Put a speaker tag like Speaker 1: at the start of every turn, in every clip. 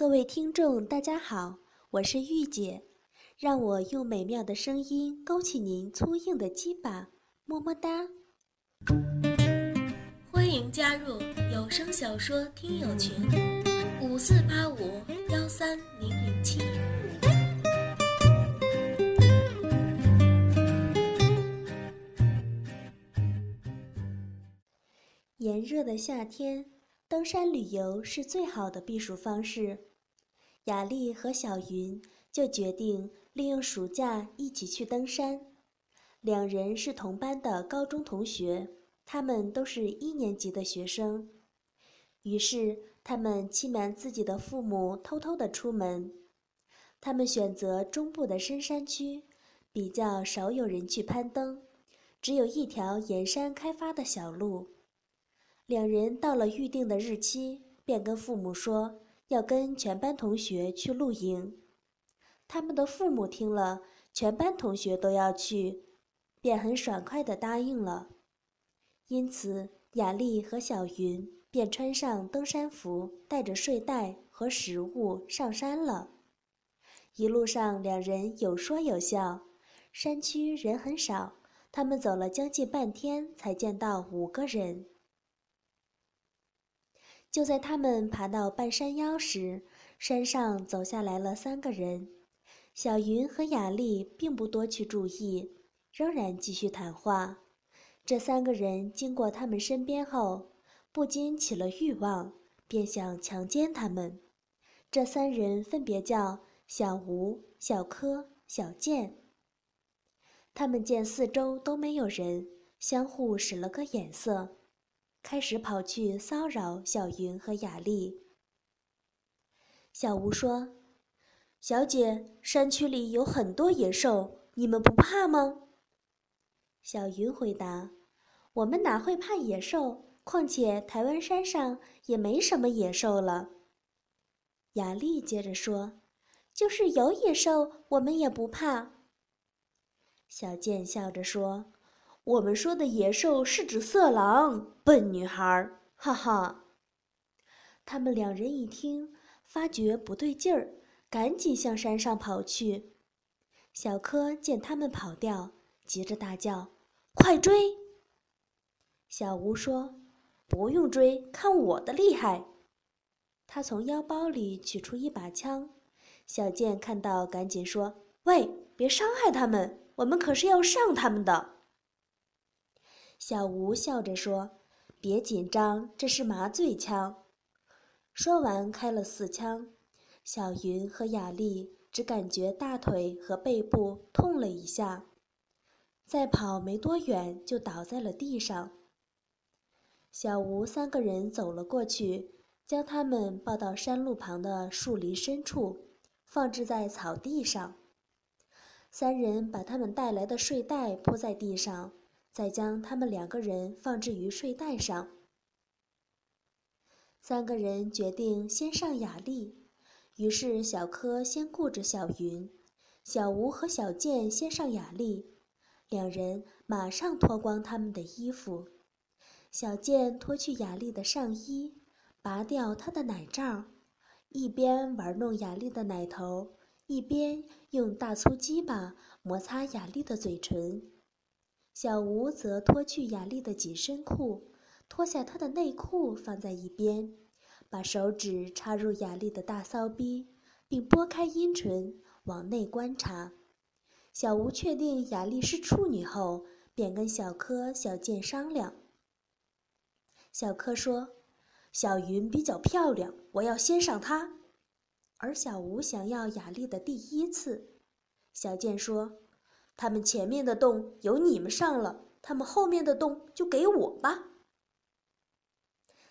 Speaker 1: 各位听众，大家好，我是玉姐，让我用美妙的声音勾起您粗硬的鸡巴，么么哒！
Speaker 2: 欢迎加入有声小说听友群，五四八五幺三零零七。
Speaker 1: 炎热的夏天，登山旅游是最好的避暑方式。雅丽和小云就决定利用暑假一起去登山。两人是同班的高中同学，他们都是一年级的学生。于是，他们欺瞒自己的父母，偷偷的出门。他们选择中部的深山区，比较少有人去攀登，只有一条沿山开发的小路。两人到了预定的日期，便跟父母说。要跟全班同学去露营，他们的父母听了，全班同学都要去，便很爽快地答应了。因此，雅丽和小云便穿上登山服，带着睡袋和食物上山了。一路上，两人有说有笑。山区人很少，他们走了将近半天，才见到五个人。就在他们爬到半山腰时，山上走下来了三个人。小云和雅丽并不多去注意，仍然继续谈话。这三个人经过他们身边后，不禁起了欲望，便想强奸他们。这三人分别叫小吴、小柯、小健。他们见四周都没有人，相互使了个眼色。开始跑去骚扰小云和雅丽。小吴说：“小姐，山区里有很多野兽，你们不怕吗？”小云回答：“我们哪会怕野兽？况且台湾山上也没什么野兽了。”雅丽接着说：“就是有野兽，我们也不怕。”小健笑着说。我们说的野兽是指色狼，笨女孩，哈哈。他们两人一听，发觉不对劲儿，赶紧向山上跑去。小柯见他们跑掉，急着大叫：“快追！”小吴说：“不用追，看我的厉害。”他从腰包里取出一把枪。小健看到，赶紧说：“喂，别伤害他们，我们可是要上他们的。”小吴笑着说：“别紧张，这是麻醉枪。”说完，开了四枪。小云和雅丽只感觉大腿和背部痛了一下，再跑没多远就倒在了地上。小吴三个人走了过去，将他们抱到山路旁的树林深处，放置在草地上。三人把他们带来的睡袋铺在地上。再将他们两个人放置于睡袋上。三个人决定先上雅丽，于是小柯先顾着小云，小吴和小健先上雅丽。两人马上脱光他们的衣服，小健脱去雅丽的上衣，拔掉她的奶罩，一边玩弄雅丽的奶头，一边用大粗鸡巴摩擦雅丽的嘴唇。小吴则脱去雅丽的紧身裤，脱下她的内裤放在一边，把手指插入雅丽的大骚逼，并拨开阴唇往内观察。小吴确定雅丽是处女后，便跟小柯、小健商量。小柯说：“小云比较漂亮，我要先上她。”而小吴想要雅丽的第一次。小健说。他们前面的洞由你们上了，他们后面的洞就给我吧。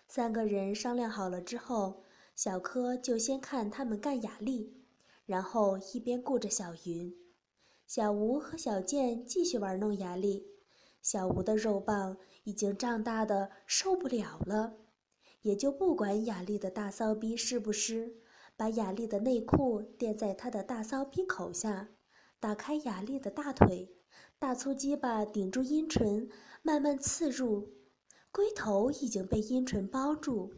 Speaker 1: 三个人商量好了之后，小柯就先看他们干雅丽，然后一边顾着小云。小吴和小健继续玩弄雅丽。小吴的肉棒已经胀大的受不了了，也就不管雅丽的大骚逼湿不湿，把雅丽的内裤垫在她的大骚逼口下。打开雅丽的大腿，大粗鸡巴顶住阴唇，慢慢刺入，龟头已经被阴唇包住。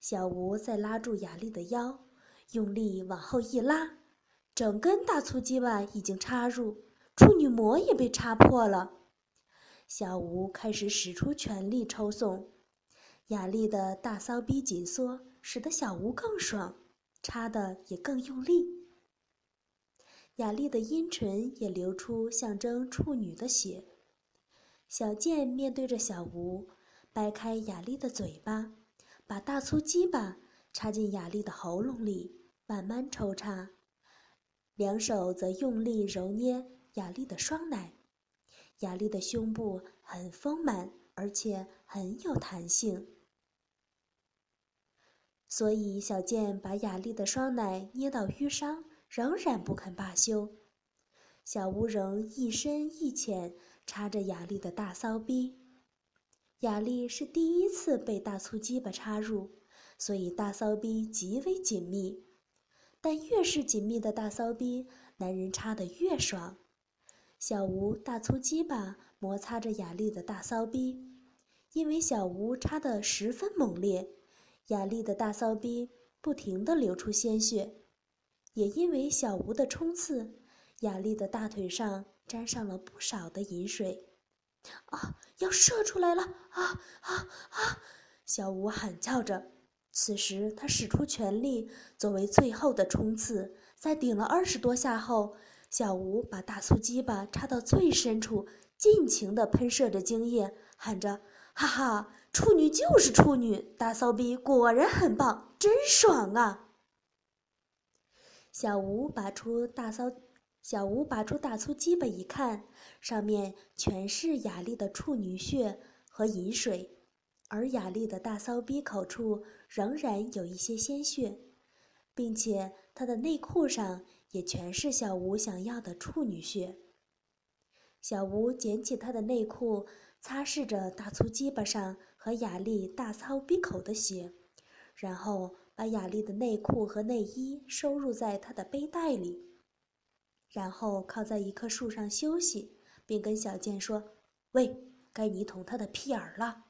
Speaker 1: 小吴再拉住雅丽的腰，用力往后一拉，整根大粗鸡巴已经插入，处女膜也被插破了。小吴开始使出全力抽送，雅丽的大骚逼紧缩，使得小吴更爽，插的也更用力。雅丽的阴唇也流出象征处女的血。小健面对着小吴，掰开雅丽的嘴巴，把大粗鸡巴插进雅丽的喉咙里，慢慢抽插，两手则用力揉捏雅丽的双奶。雅丽的胸部很丰满，而且很有弹性，所以小健把雅丽的双奶捏到淤伤，仍然不肯罢休。小吴仍一深一浅插着雅丽的大骚逼。雅丽是第一次被大粗鸡巴插入，所以大骚逼极为紧密。但越是紧密的大骚逼，男人插得越爽。小吴大粗鸡巴摩擦着雅丽的大骚逼，因为小吴插得十分猛烈，雅丽的大骚逼不停地流出鲜血，也因为小吴的冲刺，雅丽的大腿上沾上了不少的饮水。啊，要射出来了！啊啊啊！小吴喊叫着。此时他使出全力作为最后的冲刺，在顶了二十多下后。小吴把大粗鸡巴插到最深处，尽情地喷射着精液，喊着：“哈哈，处女就是处女，大骚逼果然很棒，真爽啊！”小吴拔出大骚，小吴拔出大粗鸡巴一看，上面全是雅丽的处女血和饮水，而雅丽的大骚逼口处仍然有一些鲜血，并且她的内裤上。也全是小吴想要的处女血。小吴捡起他的内裤，擦拭着大粗鸡巴上和雅丽大操逼口的血，然后把雅丽的内裤和内衣收入在他的背带里，然后靠在一棵树上休息，并跟小健说：“喂，该你捅他的屁眼了。”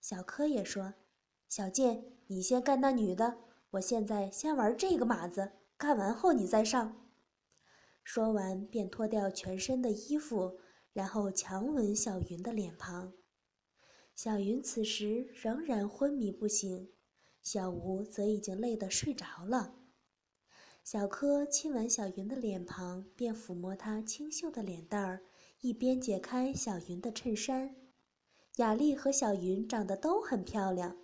Speaker 1: 小柯也说：“小健，你先干那女的，我现在先玩这个马子。”干完后你再上。说完，便脱掉全身的衣服，然后强吻小云的脸庞。小云此时仍然昏迷不醒，小吴则已经累得睡着了。小柯亲吻小云的脸庞，便抚摸她清秀的脸蛋儿，一边解开小云的衬衫。雅丽和小云长得都很漂亮，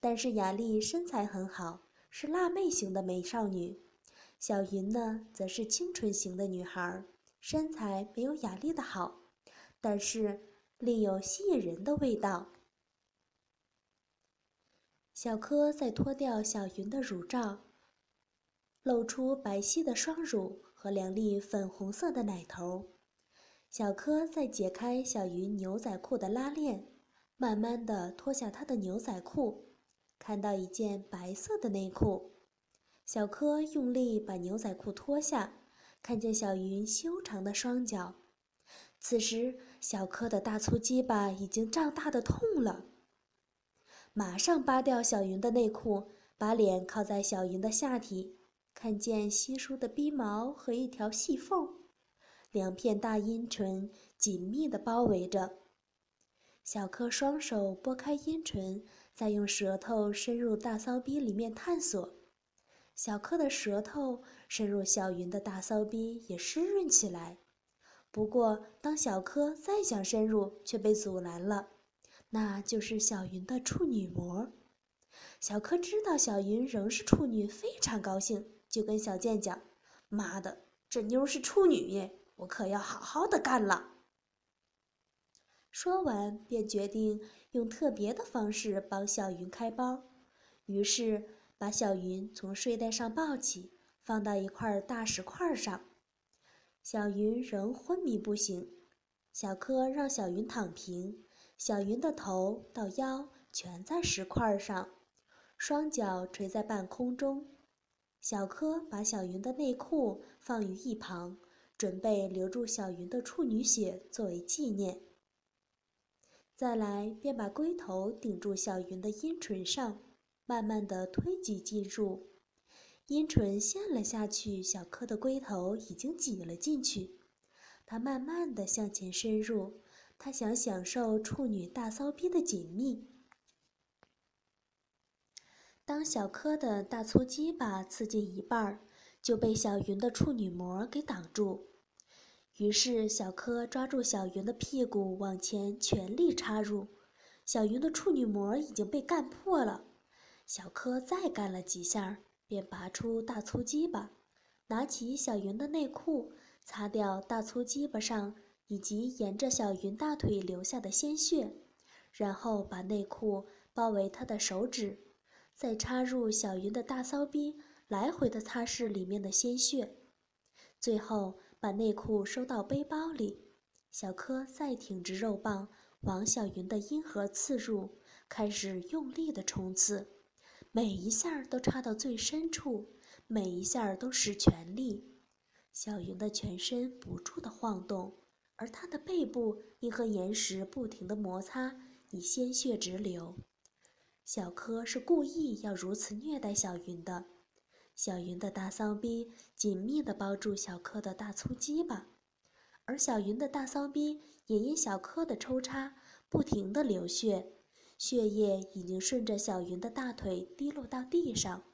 Speaker 1: 但是雅丽身材很好，是辣妹型的美少女。小云呢，则是清纯型的女孩，身材没有雅丽的好，但是另有吸引人的味道。小柯在脱掉小云的乳罩，露出白皙的双乳和两粒粉红色的奶头。小柯在解开小云牛仔裤的拉链，慢慢的脱下她的牛仔裤，看到一件白色的内裤。小柯用力把牛仔裤脱下，看见小云修长的双脚。此时，小柯的大粗鸡巴已经胀大的痛了。马上扒掉小云的内裤，把脸靠在小云的下体，看见稀疏的鼻毛和一条细缝，两片大阴唇紧密地包围着。小柯双手拨开阴唇，再用舌头深入大骚逼里面探索。小柯的舌头深入小云的大骚逼，也湿润起来。不过，当小柯再想深入，却被阻拦了。那就是小云的处女膜。小柯知道小云仍是处女，非常高兴，就跟小健讲：“妈的，这妞是处女耶，我可要好好的干了。”说完，便决定用特别的方式帮小云开包。于是。把小云从睡袋上抱起，放到一块大石块上。小云仍昏迷不醒。小柯让小云躺平，小云的头到腰全在石块上，双脚垂在半空中。小柯把小云的内裤放于一旁，准备留住小云的处女血作为纪念。再来，便把龟头顶住小云的阴唇上。慢慢的推挤进入，阴唇陷了下去，小柯的龟头已经挤了进去。他慢慢的向前深入，他想享受处女大骚逼的紧密。当小柯的大粗鸡巴刺进一半儿，就被小云的处女膜给挡住。于是小柯抓住小云的屁股往前全力插入，小云的处女膜已经被干破了。小柯再干了几下。便拔出大粗鸡巴，拿起小云的内裤，擦掉大粗鸡巴上以及沿着小云大腿流下的鲜血，然后把内裤包围她的手指，再插入小云的大骚逼，来回的擦拭里面的鲜血，最后把内裤收到背包里。小柯再挺直肉棒往小云的阴核刺入，开始用力的冲刺。每一下都插到最深处，每一下都使全力。小云的全身不住地晃动，而她的背部因和岩石不停的摩擦，已鲜血直流。小柯是故意要如此虐待小云的。小云的大骚逼紧密地包住小柯的大粗鸡巴，而小云的大骚逼也因小柯的抽插不停地流血。血液已经顺着小云的大腿滴落到地上。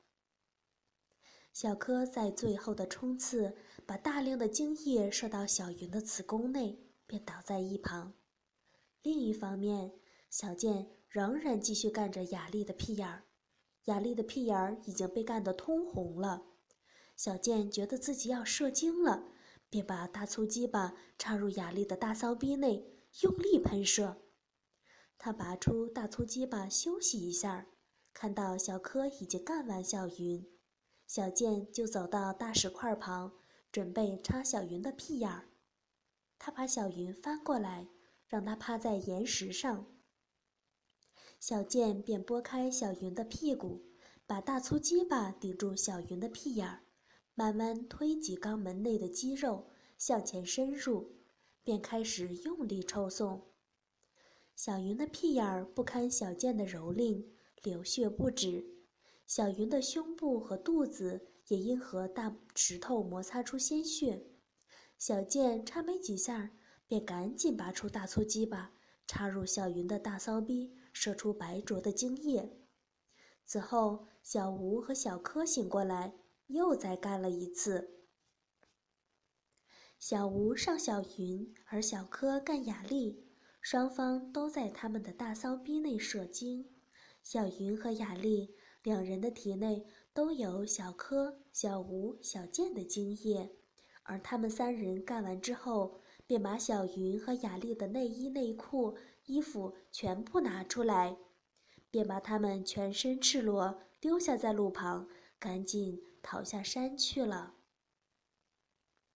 Speaker 1: 小柯在最后的冲刺，把大量的精液射到小云的子宫内，便倒在一旁。另一方面，小健仍然继续干着雅丽的屁眼儿。雅丽的屁眼儿已经被干得通红了。小健觉得自己要射精了，便把大粗鸡巴插入雅丽的大骚逼内，用力喷射。他拔出大粗鸡巴休息一下，看到小柯已经干完小云，小健就走到大石块旁，准备插小云的屁眼儿。他把小云翻过来，让它趴在岩石上。小健便拨开小云的屁股，把大粗鸡巴顶住小云的屁眼儿，慢慢推挤肛门内的肌肉向前深入，便开始用力抽送。小云的屁眼儿不堪小健的蹂躏，流血不止。小云的胸部和肚子也因和大石头摩擦出鲜血。小健插没几下，便赶紧拔出大粗鸡巴，插入小云的大骚逼，射出白灼的精液。此后，小吴和小柯醒过来，又再干了一次。小吴上小云，而小柯干雅丽。双方都在他们的大骚逼内射精，小云和雅丽两人的体内都有小柯、小吴、小健的精液，而他们三人干完之后，便把小云和雅丽的内衣、内裤、衣服全部拿出来，便把他们全身赤裸丢下在路旁，赶紧逃下山去了。